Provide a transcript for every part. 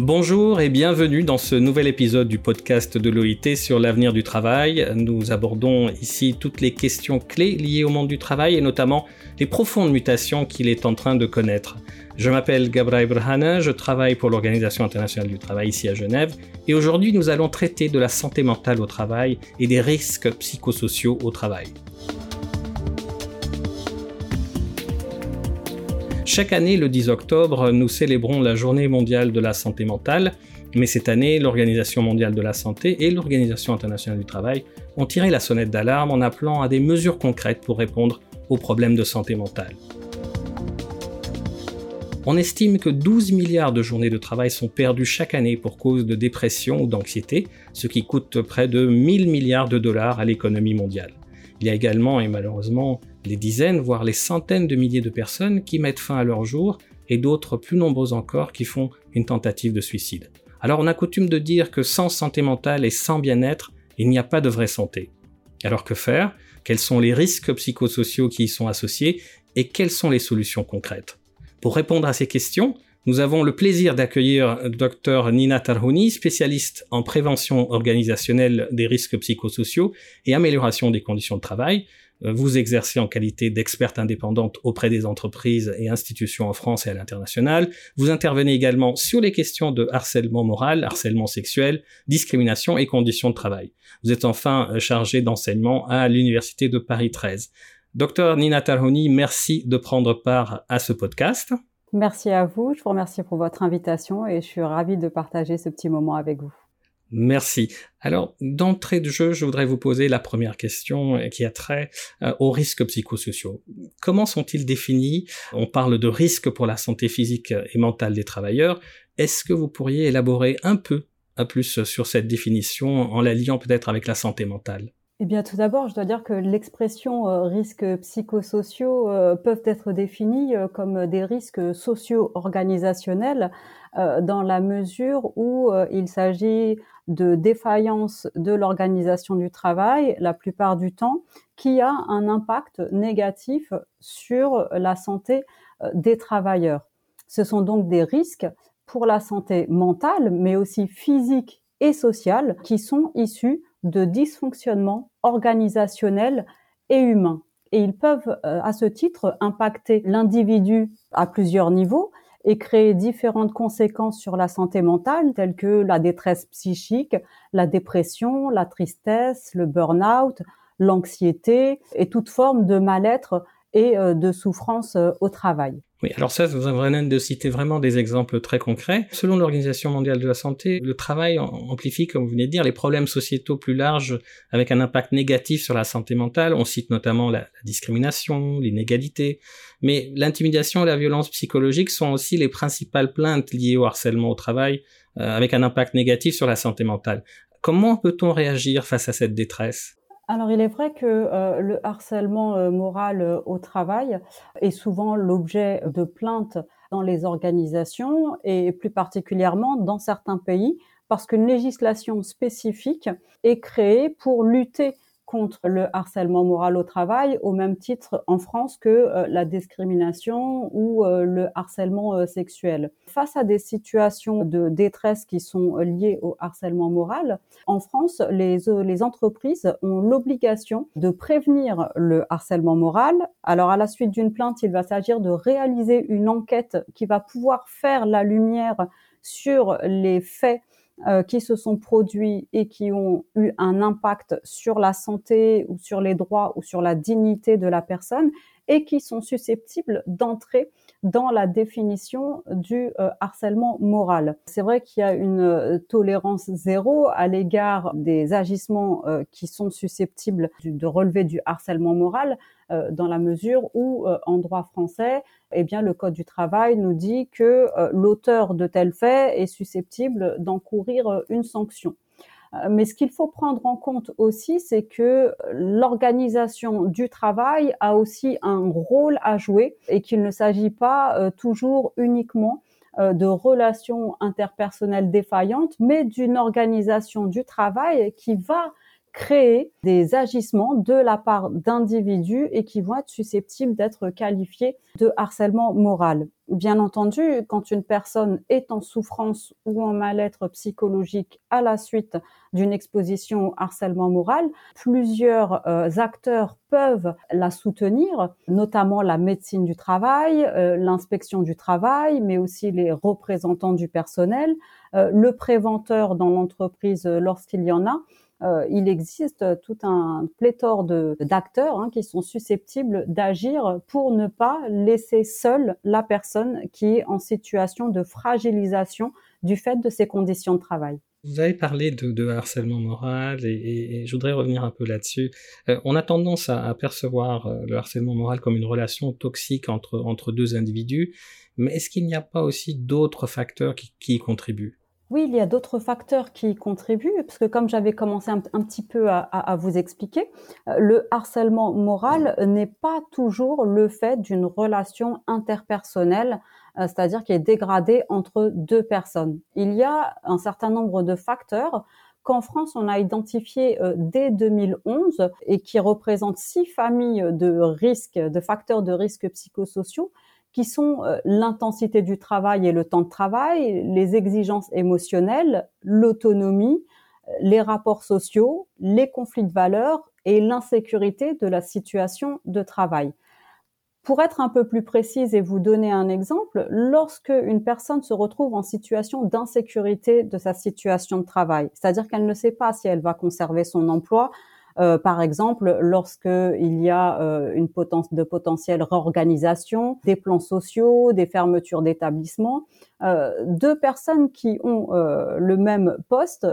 Bonjour et bienvenue dans ce nouvel épisode du podcast de l'OIT sur l'avenir du travail. Nous abordons ici toutes les questions clés liées au monde du travail et notamment les profondes mutations qu'il est en train de connaître. Je m'appelle Gabriel Brhane, je travaille pour l'Organisation internationale du travail ici à Genève et aujourd'hui nous allons traiter de la santé mentale au travail et des risques psychosociaux au travail. Chaque année, le 10 octobre, nous célébrons la journée mondiale de la santé mentale, mais cette année, l'Organisation mondiale de la santé et l'Organisation internationale du travail ont tiré la sonnette d'alarme en appelant à des mesures concrètes pour répondre aux problèmes de santé mentale. On estime que 12 milliards de journées de travail sont perdues chaque année pour cause de dépression ou d'anxiété, ce qui coûte près de 1000 milliards de dollars à l'économie mondiale. Il y a également, et malheureusement, des dizaines, voire les centaines de milliers de personnes qui mettent fin à leur jour et d'autres plus nombreux encore qui font une tentative de suicide. Alors on a coutume de dire que sans santé mentale et sans bien-être, il n'y a pas de vraie santé. Alors que faire? Quels sont les risques psychosociaux qui y sont associés et quelles sont les solutions concrètes? Pour répondre à ces questions, nous avons le plaisir d'accueillir Dr Nina Tarhouni, spécialiste en prévention organisationnelle des risques psychosociaux et amélioration des conditions de travail. Euh, vous exercez en qualité d'experte indépendante auprès des entreprises et institutions en France et à l'international. Vous intervenez également sur les questions de harcèlement moral, harcèlement sexuel, discrimination et conditions de travail. Vous êtes enfin euh, chargé d'enseignement à l'Université de Paris 13. Docteur Nina Tarhouni, merci de prendre part à ce podcast. Merci à vous, je vous remercie pour votre invitation et je suis ravie de partager ce petit moment avec vous. Merci. Alors, d'entrée de jeu, je voudrais vous poser la première question qui a trait euh, aux risques psychosociaux. Comment sont-ils définis? On parle de risques pour la santé physique et mentale des travailleurs. Est-ce que vous pourriez élaborer un peu un plus sur cette définition en la liant peut-être avec la santé mentale? Eh bien, tout d'abord, je dois dire que l'expression euh, risques psychosociaux euh, peuvent être définis euh, comme des risques socio-organisationnels dans la mesure où il s'agit de défaillance de l'organisation du travail, la plupart du temps, qui a un impact négatif sur la santé des travailleurs. Ce sont donc des risques pour la santé mentale, mais aussi physique et sociale, qui sont issus de dysfonctionnements organisationnels et humains. Et ils peuvent, euh, à ce titre, impacter l'individu à plusieurs niveaux et créer différentes conséquences sur la santé mentale, telles que la détresse psychique, la dépression, la tristesse, le burn-out, l'anxiété et toute forme de mal-être et euh, de souffrance euh, au travail. Oui, alors ça, vous avez de citer vraiment des exemples très concrets. Selon l'Organisation mondiale de la santé, le travail amplifie, comme vous venez de dire, les problèmes sociétaux plus larges avec un impact négatif sur la santé mentale. On cite notamment la, discrimination, l'inégalité, mais l'intimidation et la violence psychologique sont aussi les principales plaintes liées au harcèlement au travail euh, avec un impact négatif sur la santé mentale. Comment peut-on réagir face à cette détresse? Alors il est vrai que euh, le harcèlement euh, moral euh, au travail est souvent l'objet de plaintes dans les organisations et plus particulièrement dans certains pays parce qu'une législation spécifique est créée pour lutter contre le harcèlement moral au travail au même titre en France que euh, la discrimination ou euh, le harcèlement euh, sexuel. Face à des situations de détresse qui sont liées au harcèlement moral, en France, les, les entreprises ont l'obligation de prévenir le harcèlement moral. Alors à la suite d'une plainte, il va s'agir de réaliser une enquête qui va pouvoir faire la lumière sur les faits euh, qui se sont produits et qui ont eu un impact sur la santé ou sur les droits ou sur la dignité de la personne et qui sont susceptibles d'entrer dans la définition du euh, harcèlement moral. C'est vrai qu'il y a une euh, tolérance zéro à l'égard des agissements qui sont susceptibles de relever du harcèlement moral, euh, dans la mesure où, euh, en droit français, eh bien, le Code du travail nous dit que euh, l'auteur de tel fait est susceptible d'encourir une sanction. Mais ce qu'il faut prendre en compte aussi, c'est que l'organisation du travail a aussi un rôle à jouer et qu'il ne s'agit pas toujours uniquement de relations interpersonnelles défaillantes, mais d'une organisation du travail qui va créer des agissements de la part d'individus et qui vont être susceptibles d'être qualifiés de harcèlement moral. Bien entendu, quand une personne est en souffrance ou en mal-être psychologique à la suite d'une exposition au harcèlement moral, plusieurs euh, acteurs peuvent la soutenir, notamment la médecine du travail, euh, l'inspection du travail, mais aussi les représentants du personnel, euh, le préventeur dans l'entreprise lorsqu'il y en a. Euh, il existe tout un pléthore d'acteurs hein, qui sont susceptibles d'agir pour ne pas laisser seule la personne qui est en situation de fragilisation du fait de ses conditions de travail. Vous avez parlé de, harcèlement moral et, je voudrais revenir un peu là-dessus. Euh, on a tendance à, percevoir euh, le harcèlement moral comme une relation toxique entre, entre deux individus, mais est-ce qu'il n'y a pas aussi d'autres facteurs qui, qui y contribuent? Oui, il y a d'autres facteurs qui contribuent, parce que comme j'avais commencé un, petit peu à, vous expliquer, euh, le harcèlement moral n'est pas toujours le fait d'une relation interpersonnelle, euh, c'est-à-dire qui est dégradée entre deux personnes. Il y a un certain nombre de facteurs qu'en France, on a identifié euh, dès 2011 et qui représentent six familles de risques, de facteurs de risques psychosociaux qui sont euh, l'intensité du travail et le temps de travail, les exigences émotionnelles, l'autonomie, euh, les rapports sociaux, les conflits de valeurs et l'insécurité de la situation de travail. Pour être un peu plus précise et vous donner un exemple, lorsque une personne se retrouve en situation d'insécurité de sa situation de travail, c'est-à-dire qu'elle ne sait pas si elle va conserver son emploi, euh, par exemple, lorsqu'il y a euh, une potence de potentielle réorganisation, des plans sociaux, des fermetures d'établissements, euh, deux personnes qui ont le même poste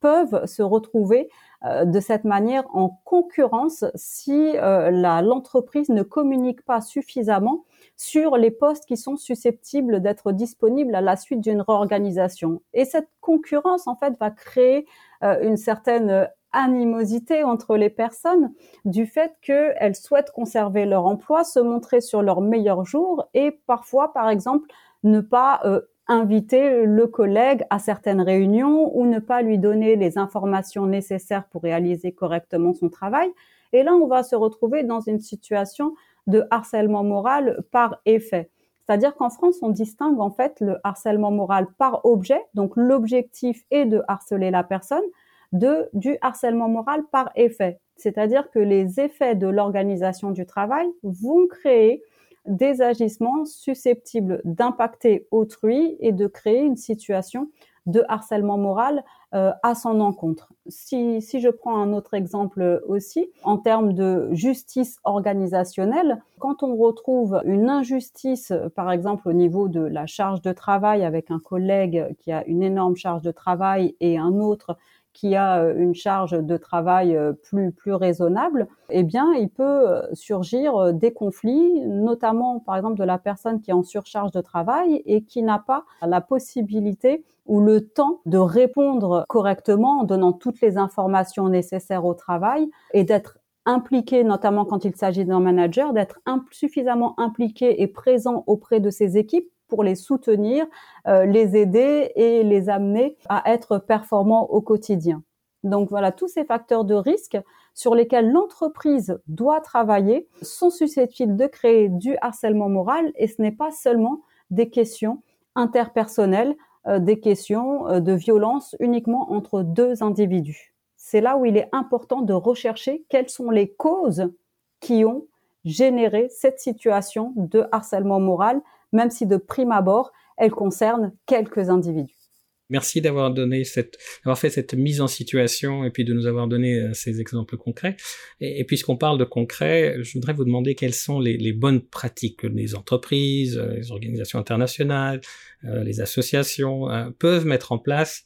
peuvent se retrouver de cette manière en concurrence si l'entreprise ne communique pas suffisamment sur les postes qui sont susceptibles d'être disponibles à la suite d'une réorganisation. Et cette concurrence, en fait, va créer une certaine animosité entre les personnes du fait qu'elles souhaitent conserver leur emploi, se montrer sur leur meilleur jour et parfois, par exemple, ne pas euh, inviter le collègue à certaines réunions ou ne pas lui donner les informations nécessaires pour réaliser correctement son travail. Et là, on va se retrouver dans une situation de harcèlement moral par effet. C'est-à-dire qu'en France, on distingue en fait le harcèlement moral par objet, donc l'objectif est de harceler la personne, de, du harcèlement moral par effet. C'est-à-dire que les effets de l'organisation du travail vont créer des agissements susceptibles d'impacter autrui et de créer une situation de harcèlement moral euh, à son encontre. Si, si je prends un autre exemple aussi, en termes de justice organisationnelle, quand on retrouve une injustice, par exemple au niveau de la charge de travail avec un collègue qui a une énorme charge de travail et un autre qui a euh, une charge de travail euh, plus plus raisonnable, eh bien, il peut euh, surgir des conflits, notamment par exemple de la personne qui est en surcharge de travail et qui n'a pas la possibilité ou le temps de répondre correctement en donnant toutes les informations nécessaires au travail et d'être impliqué, notamment quand il s'agit d'un manager, d'être suffisamment impliqué et présent auprès de ses équipes pour les soutenir, euh, les aider et les amener à être performants au quotidien. Donc voilà, tous ces facteurs de risque sur lesquels l'entreprise doit travailler sont susceptibles de créer du harcèlement moral et ce n'est pas seulement des questions interpersonnelles, euh, des questions euh, de violence uniquement entre deux individus. C'est là où il est important de rechercher quelles sont les causes qui ont généré cette situation de harcèlement moral même si de prime abord, elle concerne quelques individus. Merci d'avoir donné cette, d'avoir fait cette mise en situation et puis de nous avoir donné euh, ces exemples concrets. Et, puisqu'on parle de concret, je voudrais vous demander quelles sont les, bonnes pratiques que les entreprises, euh, les organisations internationales, euh, les associations peuvent mettre en place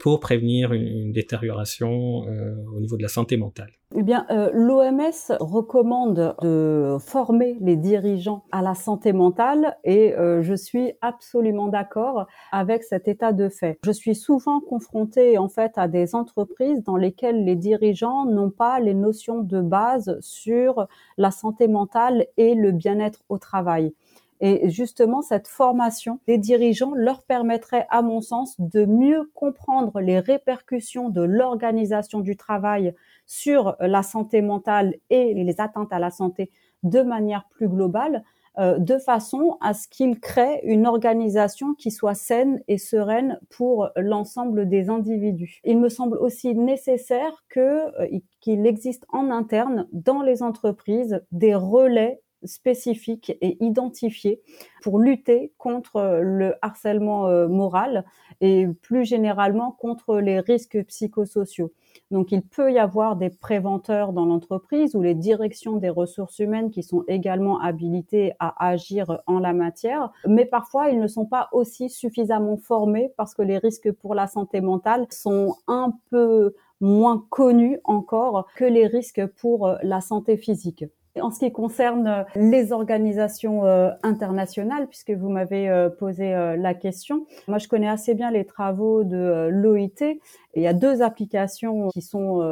pour prévenir une, détérioration euh, au niveau de la santé mentale eh bien, euh, l'OMS recommande de former les dirigeants à la santé mentale et je suis absolument d'accord avec cet état de fait. Je suis souvent confrontée en fait à des entreprises dans lesquelles les dirigeants n'ont pas les notions de base sur la santé mentale et le bien-être au travail. Et justement, cette formation des dirigeants leur permettrait, à mon sens, de mieux comprendre les répercussions de l'organisation du travail sur la santé mentale et les atteintes à la santé de manière plus globale, euh, de façon à ce qu'il crée une organisation qui soit saine et sereine pour l'ensemble des individus. Il me semble aussi nécessaire euh, qu'il existe en interne dans les entreprises des relais spécifiques et identifiés pour lutter contre le harcèlement euh, moral et plus généralement contre les risques psychosociaux. Donc il peut y avoir des préventeurs dans l'entreprise ou les directions des ressources humaines qui sont également habilitées à agir en la matière, mais parfois ils ne sont pas aussi suffisamment formés parce que les risques pour la santé mentale sont un peu moins connus encore que les risques pour la santé physique. En ce qui concerne euh, les organisations euh, internationales, puisque vous m'avez euh, posé la question, moi je connais assez bien les travaux de l'OIT. Il y a deux applications qui sont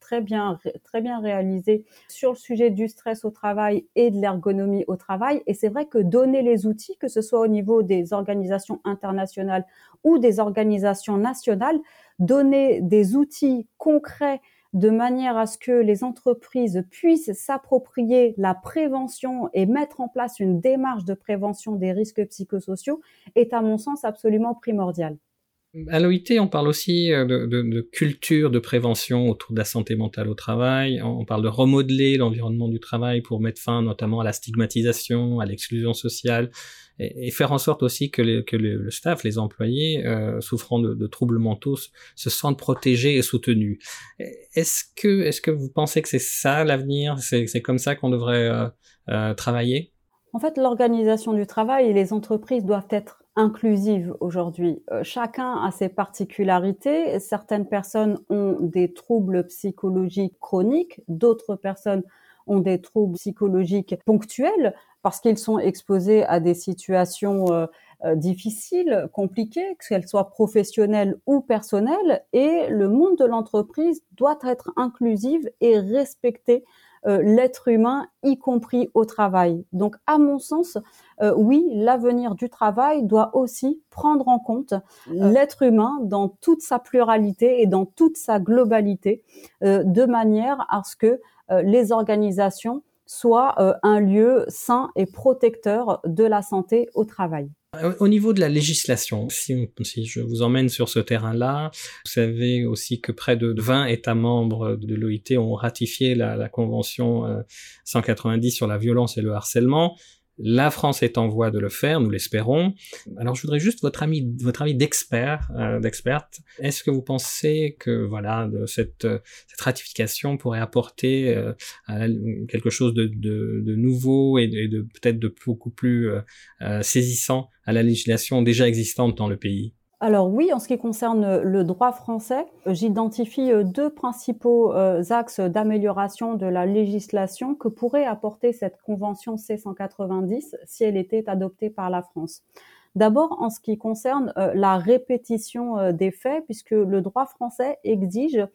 très bien très bien réalisées sur le sujet du stress au travail et de l'ergonomie au travail. Et c'est vrai que donner les outils, que ce soit au niveau des organisations internationales ou des organisations nationales, donner des outils concrets de manière à ce que les entreprises puissent s'approprier la prévention et mettre en place une démarche de prévention des risques psychosociaux est à mon sens absolument primordial. À l'OIT, on parle aussi euh, de, culture de prévention autour de la santé mentale au travail. On parle de remodeler l'environnement du travail pour mettre fin notamment à la stigmatisation, à l'exclusion sociale, et, faire en sorte aussi que, le staff, les employés euh, souffrant de, troubles mentaux se sentent protégés et soutenus. Est-ce que, est-ce que vous pensez que c'est ça l'avenir? C'est comme ça qu'on devrait euh, travailler? En fait, l'organisation du travail et les entreprises doivent être inclusive aujourd'hui. Euh, chacun a ses particularités. Certaines personnes ont des troubles psychologiques chroniques, d'autres personnes ont des troubles psychologiques ponctuels parce qu'ils sont exposés à des situations euh, euh, difficiles, compliquées, qu'elles soient professionnelles ou personnelles. Et le monde de l'entreprise doit être inclusif et respecter euh, l'être humain, y compris au travail. Donc, à mon sens, euh, oui, l'avenir du travail doit aussi prendre en compte euh. l'être humain dans toute sa pluralité et dans toute sa globalité, de manière à ce que les organisations soient un lieu sain et protecteur de la santé au travail. Au niveau de la législation, si, je vous emmène sur ce terrain-là, vous savez aussi que près de 20 États membres de l'OIT ont ratifié la, la Convention 190 euh, sur la violence et le harcèlement. La France est en voie de le faire, nous l'espérons. Alors, je voudrais juste votre ami, votre avis d'expert, euh, d'experte. Est-ce que vous pensez que voilà, de cette, cette ratification pourrait apporter euh, quelque chose de, de, de nouveau et de, de peut-être de beaucoup plus euh, euh, saisissant à la législation déjà existante dans le pays? Alors oui, en ce qui concerne le droit français, j'identifie euh, deux principaux euh, axes d'amélioration de la législation que pourrait apporter cette convention C190 si elle était adoptée par la France. D'abord, en ce qui concerne euh, la répétition des faits, puisque le droit français exige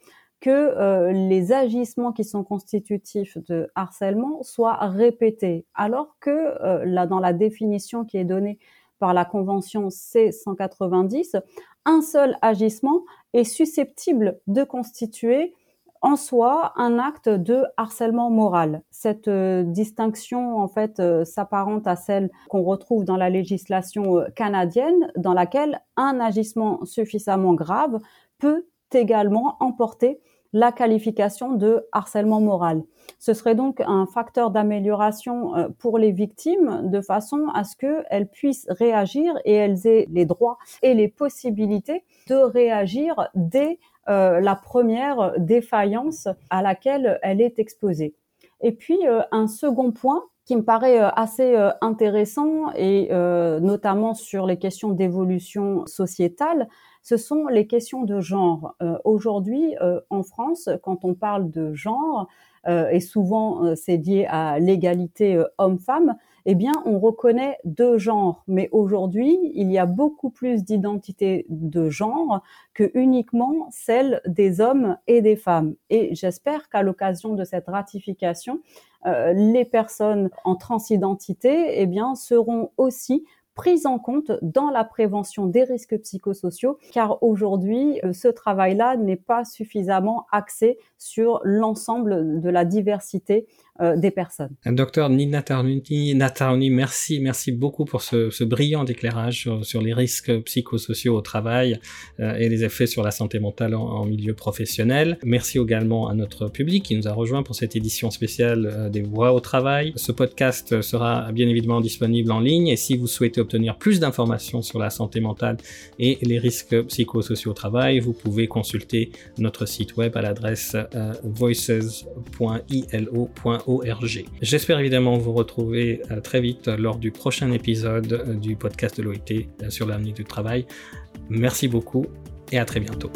que les agissements qui sont constitutifs de harcèlement soient répétés, alors que dans la définition qui est donnée par la Convention C190, un seul agissement est susceptible de constituer en soi un acte de harcèlement moral. Cette euh, distinction en fait euh, s'apparente à celle qu'on retrouve dans la législation euh, canadienne dans laquelle un agissement suffisamment grave peut également emporter la qualification de harcèlement moral. Ce serait donc un facteur d'amélioration euh, pour les victimes de façon à ce qu'elles puissent réagir et elles aient les droits et les possibilités de réagir dès euh, la première défaillance à laquelle elle est exposée. Et puis euh, un second point qui me paraît assez intéressant et notamment sur les questions d'évolution sociétale, ce sont les questions de genre. Aujourd'hui, en France, quand on parle de genre, euh, et souvent euh, c'est lié à l'égalité euh, homme-femme, eh bien on reconnaît deux genres. Mais aujourd'hui, il y a beaucoup plus d'identités de genre que uniquement celle des hommes et des femmes. Et j'espère qu'à l'occasion de cette ratification, les personnes en transidentité, eh bien, seront aussi prise en compte dans la prévention des risques psychosociaux, car aujourd'hui, euh, ce travail-là n'est pas suffisamment axé sur l'ensemble de la diversité euh, des personnes. Docteur Nina Taruni, merci, merci beaucoup pour ce, brillant éclairage sur, les risques psychosociaux au travail euh, et les effets sur la santé mentale en, milieu professionnel. Merci également à notre public qui nous a rejoint pour cette édition spéciale euh, des voix au travail. Ce podcast sera bien évidemment disponible en ligne et si vous souhaitez obtenir plus d'informations sur la santé mentale et les risques psychosociaux au travail, vous pouvez consulter notre site web à l'adresse voices.ilo.org J'espère évidemment vous retrouver euh, très vite lors du prochain épisode euh, du podcast de l'OIT euh, sur l'avenir du travail. Merci beaucoup et à très bientôt.